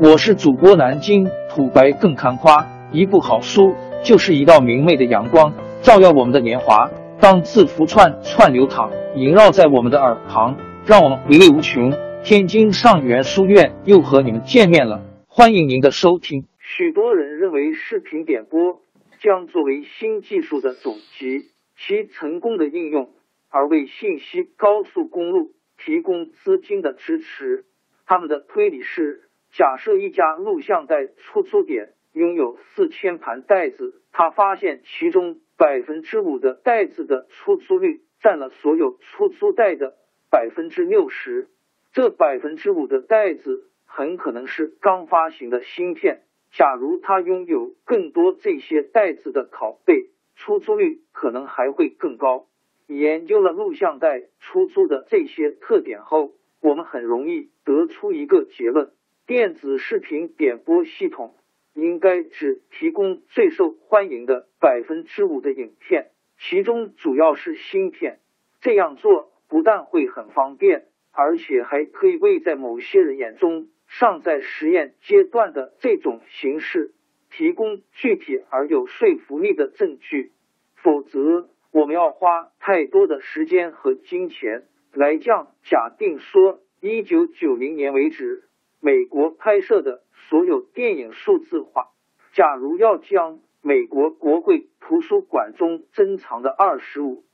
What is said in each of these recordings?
我是主播南京土白更看花，一部好书就是一道明媚的阳光，照耀我们的年华。当字符串串流淌，萦绕在我们的耳旁，让我们回味无穷。天津上元书院又和你们见面了，欢迎您的收听。许多人认为视频点播将作为新技术的总集，其成功的应用而为信息高速公路提供资金的支持。他们的推理是。假设一家录像带出租点拥有四千盘带子，他发现其中百分之五的带子的出租率占了所有出租带的百分之六十。这百分之五的袋子很可能是刚发行的芯片。假如他拥有更多这些袋子的拷贝，出租率可能还会更高。研究了录像带出租的这些特点后，我们很容易得出一个结论。电子视频点播系统应该只提供最受欢迎的百分之五的影片，其中主要是芯片。这样做不但会很方便，而且还可以为在某些人眼中尚在实验阶段的这种形式提供具体而有说服力的证据。否则，我们要花太多的时间和金钱来将假定说一九九零年为止。美国拍摄的所有电影数字化。假如要将美国国会图书馆中珍藏的二十五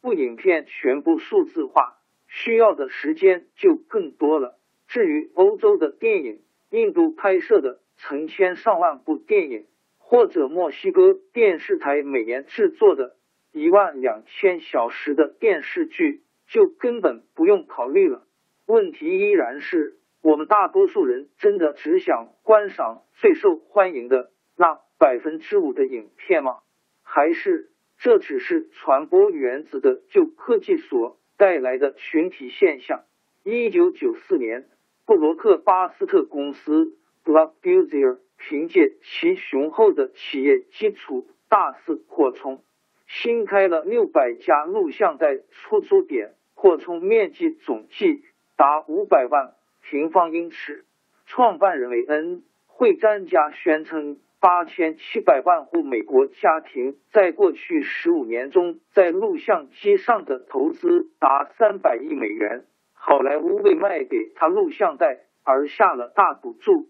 部影片全部数字化，需要的时间就更多了。至于欧洲的电影、印度拍摄的成千上万部电影，或者墨西哥电视台每年制作的一万两千小时的电视剧，就根本不用考虑了。问题依然是。我们大多数人真的只想观赏最受欢迎的那百分之五的影片吗？还是这只是传播原子的旧科技所带来的群体现象？一九九四年，布罗克巴斯特公司 （Blockbuster） 凭借其雄厚的企业基础大肆扩充，新开了六百家录像带出租点，扩充面积总计达五百万。平方英尺。创办人韦恩会专家宣称，八千七百万户美国家庭在过去十五年中在录像机上的投资达三百亿美元。好莱坞为卖给他录像带而下了大赌注，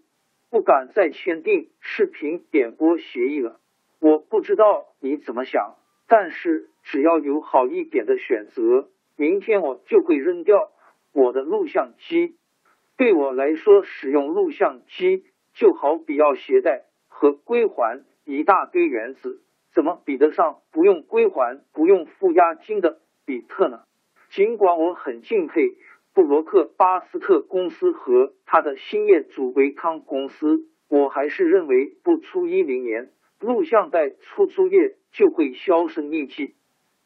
不敢再签订视频点播协议了。我不知道你怎么想，但是只要有好一点的选择，明天我就会扔掉我的录像机。对我来说，使用录像机就好比要携带和归还一大堆原子，怎么比得上不用归还、不用付押金的比特呢？尽管我很敬佩布罗克巴斯特公司和他的新业主维康公司，我还是认为不出一零年，录像带出租业就会销声匿迹。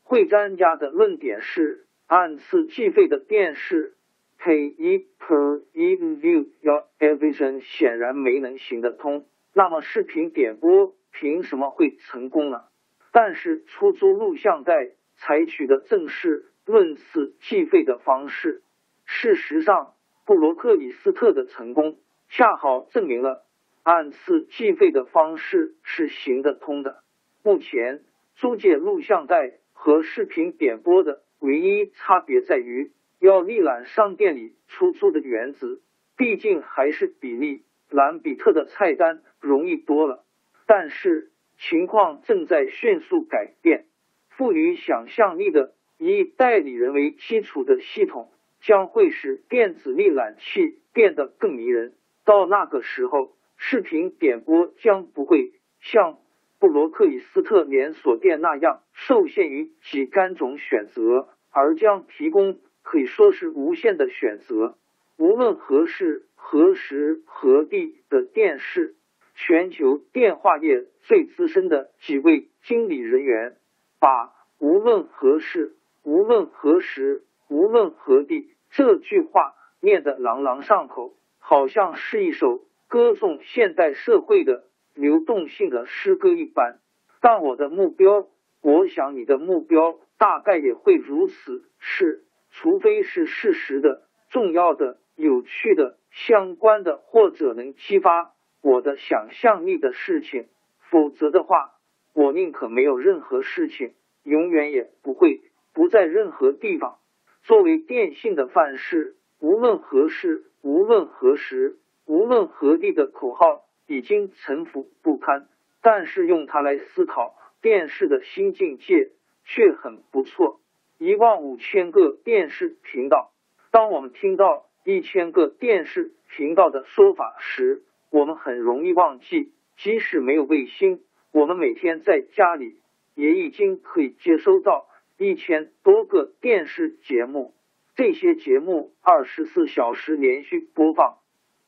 会专家的论点是，按次计费的电视。Pay per view 要 evision 显然没能行得通，那么视频点播凭什么会成功呢？但是出租录像带采取的正是论次计费的方式。事实上，布罗克里斯特的成功恰好证明了按次计费的方式是行得通的。目前租借录像带和视频点播的唯一差别在于。要历览商店里出租的原子，毕竟还是比利兰比特的菜单容易多了。但是情况正在迅速改变，富于想象力的以代理人为基础的系统将会使电子历览器变得更迷人。到那个时候，视频点播将不会像布罗克里斯特连锁店那样受限于几干种选择，而将提供。可以说是无限的选择，无论何时何时何地的电视，全球电话业最资深的几位经理人员，把“无论何时、无论何时、无论何地”这句话念得朗朗上口，好像是一首歌颂现代社会的流动性的诗歌一般。但我的目标，我想你的目标大概也会如此，是。除非是事实的、重要的、有趣的、相关的或者能激发我的想象力的事情，否则的话，我宁可没有任何事情，永远也不会不在任何地方。作为电信的范式，无论何事，无论何时，无论何地的口号已经沉浮不堪，但是用它来思考电视的新境界却很不错。一万五千个电视频道。当我们听到一千个电视频道的说法时，我们很容易忘记，即使没有卫星，我们每天在家里也已经可以接收到一千多个电视节目。这些节目二十四小时连续播放，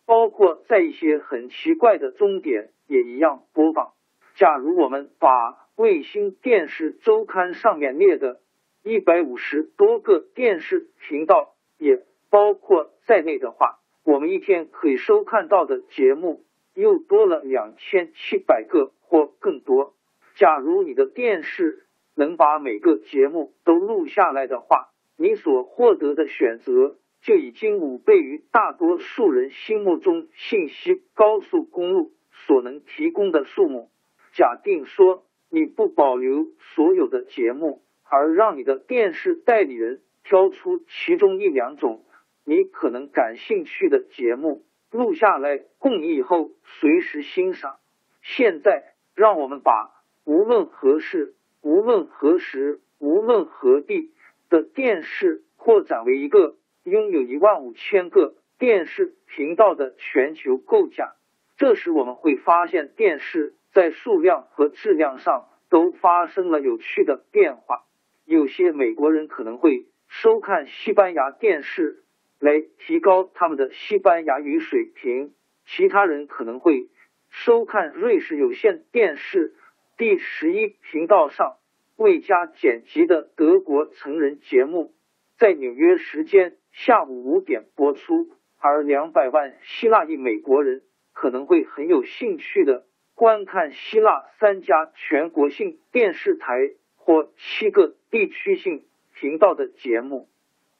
包括在一些很奇怪的终点也一样播放。假如我们把卫星电视周刊上面列的。一百五十多个电视频道也包括在内的话，我们一天可以收看到的节目又多了两千七百个或更多。假如你的电视能把每个节目都录下来的话，你所获得的选择就已经五倍于大多数人心目中信息高速公路所能提供的数目。假定说你不保留所有的节目。而让你的电视代理人挑出其中一两种你可能感兴趣的节目录下来，供你以后随时欣赏。现在，让我们把无论何时、无论何时、无论何地的电视扩展为一个拥有一万五千个电视频道的全球构架。这时，我们会发现电视在数量和质量上都发生了有趣的变化。有些美国人可能会收看西班牙电视来提高他们的西班牙语水平，其他人可能会收看瑞士有线电视第十一频道上未加剪辑的德国成人节目，在纽约时间下午五点播出，而两百万希腊裔美国人可能会很有兴趣的观看希腊三家全国性电视台。或七个地区性频道的节目。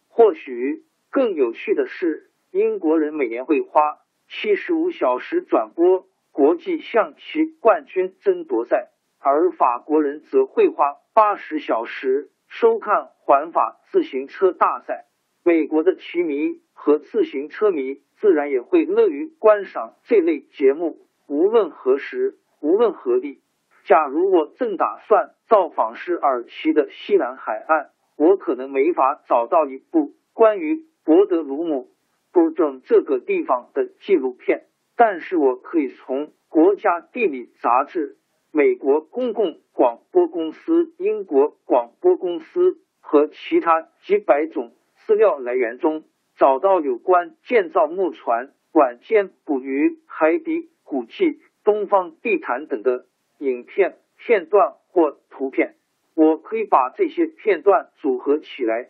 或许更有趣的是，英国人每年会花七十五小时转播国际象棋冠军争夺赛，而法国人则会花八十小时收看环法自行车大赛。美国的棋迷和自行车迷自然也会乐于观赏这类节目，无论何时，无论何地。假如我正打算造访是尔奇的西南海岸，我可能没法找到一部关于博德鲁姆布镇这个地方的纪录片，但是我可以从国家地理杂志、美国公共广播公司、英国广播公司和其他几百种资料来源中找到有关建造木船、晚间捕鱼、海底古迹、东方地毯等的。影片片段或图片，我可以把这些片段组合起来，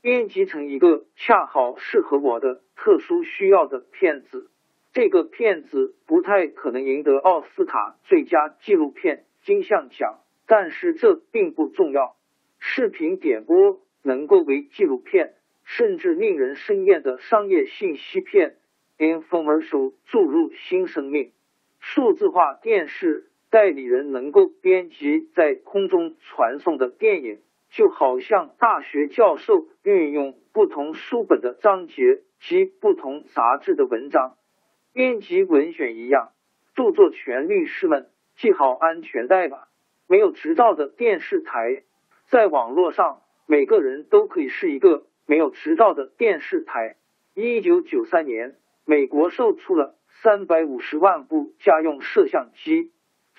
编辑成一个恰好适合我的特殊需要的片子。这个片子不太可能赢得奥斯卡最佳纪录片金像奖，但是这并不重要。视频点播能够为纪录片，甚至令人生厌的商业信息片 （infomercial） 注入新生命。数字化电视。代理人能够编辑在空中传送的电影，就好像大学教授运用不同书本的章节及不同杂志的文章编辑文选一样。著作权律师们系好安全带吧！没有执照的电视台，在网络上，每个人都可以是一个没有执照的电视台。一九九三年，美国售出了三百五十万部家用摄像机。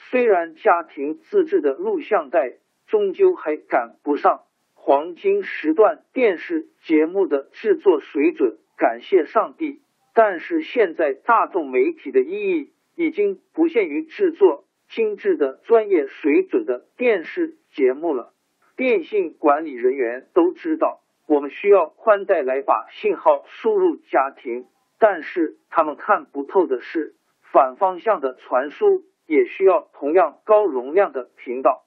虽然家庭自制的录像带终究还赶不上黄金时段电视节目的制作水准，感谢上帝！但是现在大众媒体的意义已经不限于制作精致的专业水准的电视节目了。电信管理人员都知道，我们需要宽带来把信号输入家庭，但是他们看不透的是反方向的传输。也需要同样高容量的频道。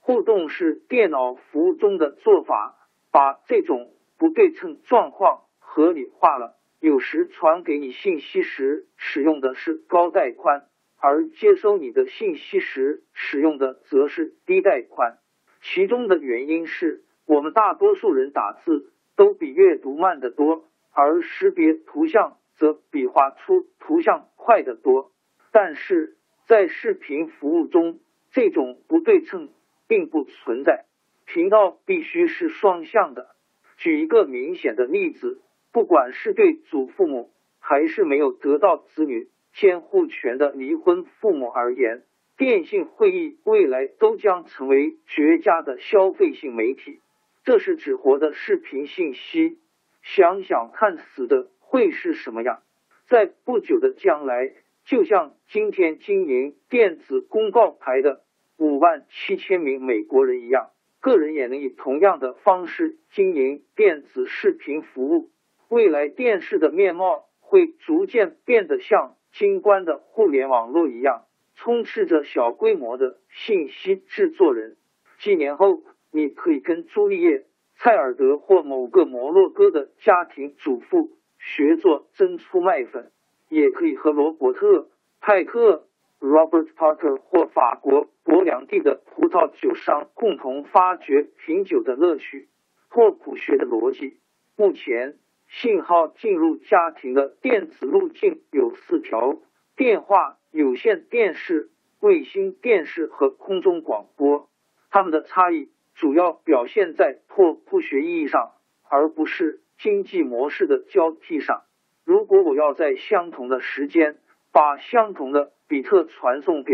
互动式电脑服务中的做法，把这种不对称状况合理化了。有时传给你信息时使用的是高带宽，而接收你的信息时使用的则是低带宽。其中的原因是我们大多数人打字都比阅读慢得多，而识别图像则比画出图像快得多。但是在视频服务中，这种不对称并不存在。频道必须是双向的。举一个明显的例子，不管是对祖父母，还是没有得到子女监护权的离婚父母而言，电信会议未来都将成为绝佳的消费性媒体。这是指活的视频信息。想想看，死的会是什么样？在不久的将来，就像今天经营电子公告牌的五万七千名美国人一样。个人也能以同样的方式经营电子视频服务。未来电视的面貌会逐渐变得像金冠的互联网络一样，充斥着小规模的信息制作人。几年后，你可以跟朱丽叶·蔡尔德或某个摩洛哥的家庭主妇学做蒸出麦粉，也可以和罗伯特·派克。Robert Parker 或法国勃良地的葡萄酒商共同发掘品酒的乐趣。拓扑学的逻辑，目前信号进入家庭的电子路径有四条：电话、有线电视、卫星电视和空中广播。它们的差异主要表现在拓扑学意义上，而不是经济模式的交替上。如果我要在相同的时间把相同的比特传送给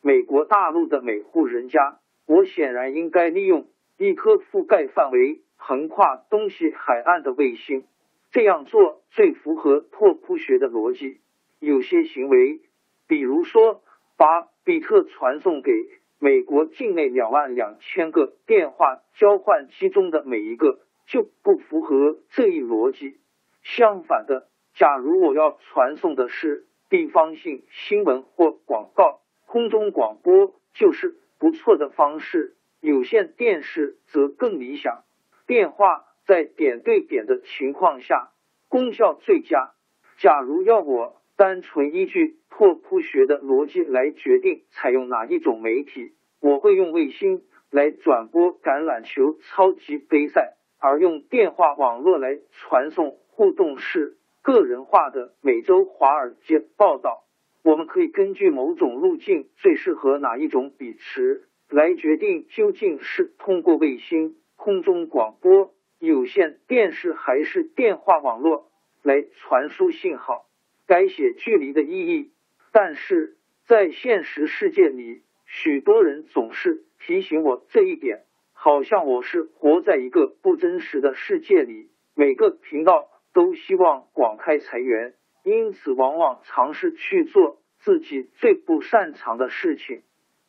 美国大陆的每户人家，我显然应该利用一颗覆盖范围横跨东西海岸的卫星。这样做最符合拓扑学的逻辑。有些行为，比如说把比特传送给美国境内两万两千个电话交换机中的每一个，就不符合这一逻辑。相反的，假如我要传送的是。地方性新闻或广告，空中广播就是不错的方式。有线电视则更理想。电话在点对点的情况下功效最佳。假如要我单纯依据拓扑学的逻辑来决定采用哪一种媒体，我会用卫星来转播橄榄球超级杯赛，而用电话网络来传送互动式。个人化的每周华尔街报道，我们可以根据某种路径最适合哪一种比值来决定究竟是通过卫星、空中广播、有线电视还是电话网络来传输信号。改写距离的意义，但是在现实世界里，许多人总是提醒我这一点，好像我是活在一个不真实的世界里。每个频道。都希望广开财源，因此往往尝试去做自己最不擅长的事情。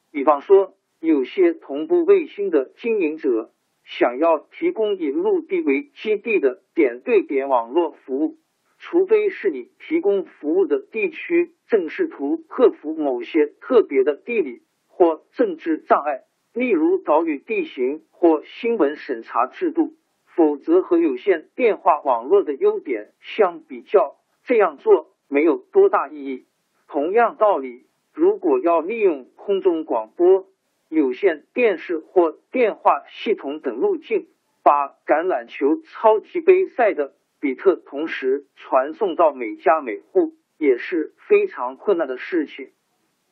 比方说，有些同步卫星的经营者想要提供以陆地为基地的点对点网络服务，除非是你提供服务的地区正试图克服某些特别的地理或政治障碍，例如岛屿地形或新闻审查制度。否则，和有线电话网络的优点相比较，这样做没有多大意义。同样道理，如果要利用空中广播、有线电视或电话系统等路径，把橄榄球超级杯赛的比特同时传送到每家每户，也是非常困难的事情。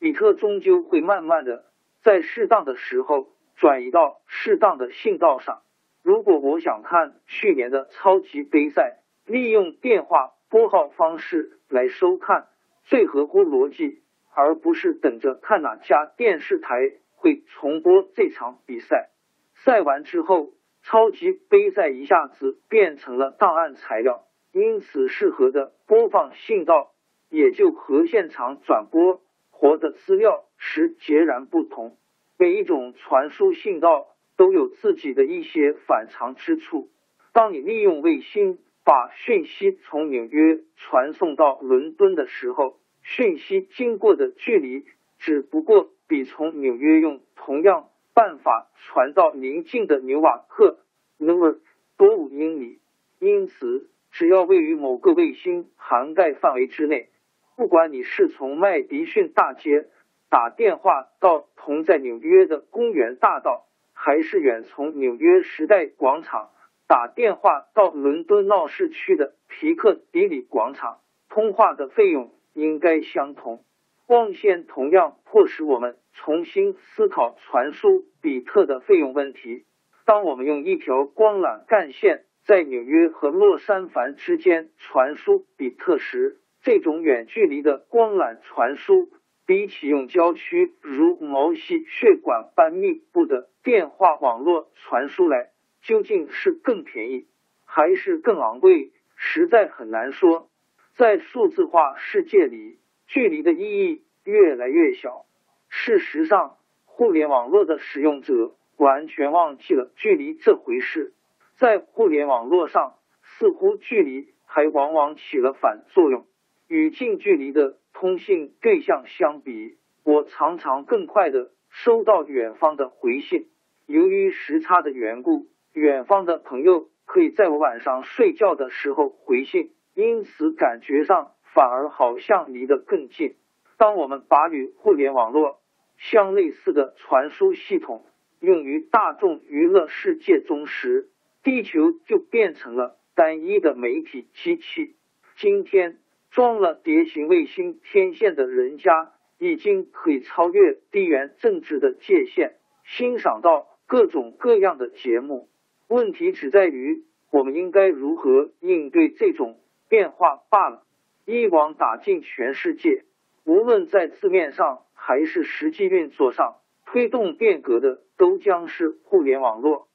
比特终究会慢慢的在适当的时候转移到适当的信道上。如果我想看去年的超级杯赛，利用电话拨号方式来收看，最合乎逻辑，而不是等着看哪家电视台会重播这场比赛。赛完之后，超级杯赛一下子变成了档案材料，因此适合的播放信道也就和现场转播活的资料时截然不同。每一种传输信道。都有自己的一些反常之处。当你利用卫星把讯息从纽约传送到伦敦的时候，讯息经过的距离只不过比从纽约用同样办法传到邻近的纽瓦克 （Newark） 多五英里。因此，只要位于某个卫星涵盖范围之内，不管你是从麦迪逊大街打电话到同在纽约的公园大道，还是远从纽约时代广场打电话到伦敦闹市区的皮克迪里广场，通话的费用应该相同。光线同样迫使我们重新思考传输比特的费用问题。当我们用一条光缆干线。在纽约和洛杉矶之间传输比特时，这种远距离的光缆传输，比起用郊区如毛细血管般密布的电话网络传输来，究竟是更便宜还是更昂贵，实在很难说。在数字化世界里，距离的意义越来越小。事实上，互联网络的使用者完全忘记了距离这回事。在互联网络上，似乎距离还往往起了反作用。与近距离的通信对象相比，我常常更快的收到远方的回信。由于时差的缘故，远方的朋友可以在我晚上睡觉的时候回信，因此感觉上反而好像离得更近。当我们把与互联网络相类似的传输系统用于大众娱乐世界中时，地球就变成了单一的媒体机器。今天装了蝶形卫星天线的人家，已经可以超越地缘政治的界限，欣赏到各种各样的节目。问题只在于，我们应该如何应对这种变化罢了。一网打尽全世界，无论在字面上还是实际运作上，推动变革的都将是互联网络。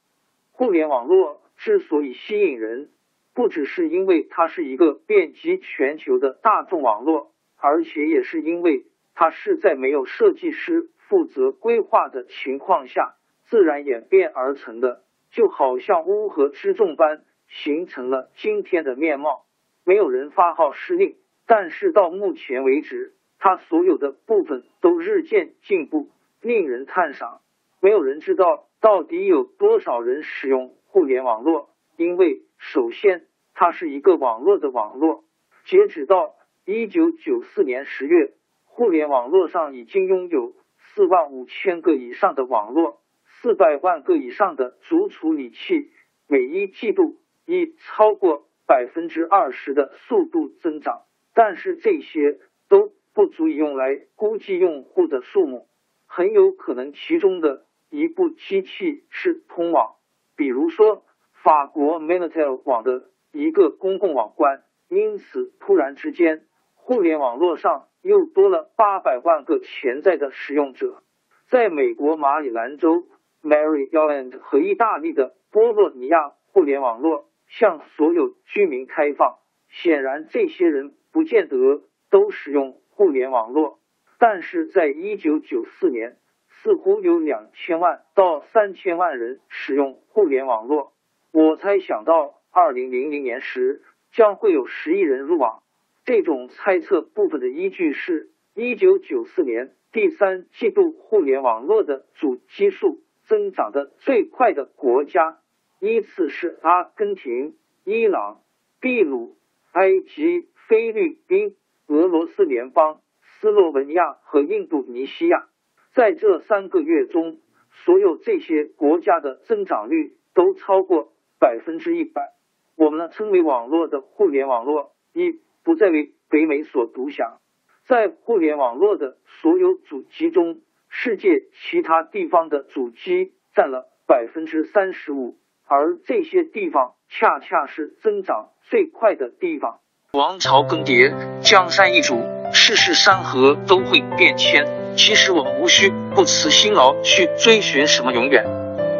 互联网络之所以吸引人，不只是因为它是一个遍及全球的大众网络，而且也是因为它是在没有设计师负责规划的情况下自然演变而成的，就好像乌合之众般形成了今天的面貌。没有人发号施令，但是到目前为止，它所有的部分都日渐进步，令人赞赏。没有人知道。到底有多少人使用互联网络？因为首先，它是一个网络的网络。截止到一九九四年十月，互联网络上已经拥有四万五千个以上的网络，四百万个以上的主处理器，每一季度以超过百分之二十的速度增长。但是这些都不足以用来估计用户的数目，很有可能其中的。一部机器是通往，比如说法国 Minitel 网的一个公共网关，因此突然之间，互联网络上又多了八百万个潜在的使用者。在美国马里兰州 Maryland 和意大利的波洛尼亚，互联网络向所有居民开放。显然，这些人不见得都使用互联网络，但是在一九九四年。似乎有两千万到三千万人使用互联网络。我猜想到二零零零年时将会有十亿人入网。这种猜测部分的依据是，一九九四年第三季度互联网络的主基数增长的最快的国家依次是阿根廷、伊朗、秘鲁、埃及、菲律宾、俄罗斯联邦、斯洛文尼亚和印度尼西亚。在这三个月中，所有这些国家的增长率都超过百分之一百。我们呢称为网络的互联网络，已不再为北美所独享。在互联网络的所有主机中，世界其他地方的主机占了百分之三十五，而这些地方恰恰是增长最快的地方。王朝更迭，江山易主，世事山河都会变迁。其实我们无需不辞辛劳去追寻什么永远，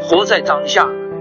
活在当下，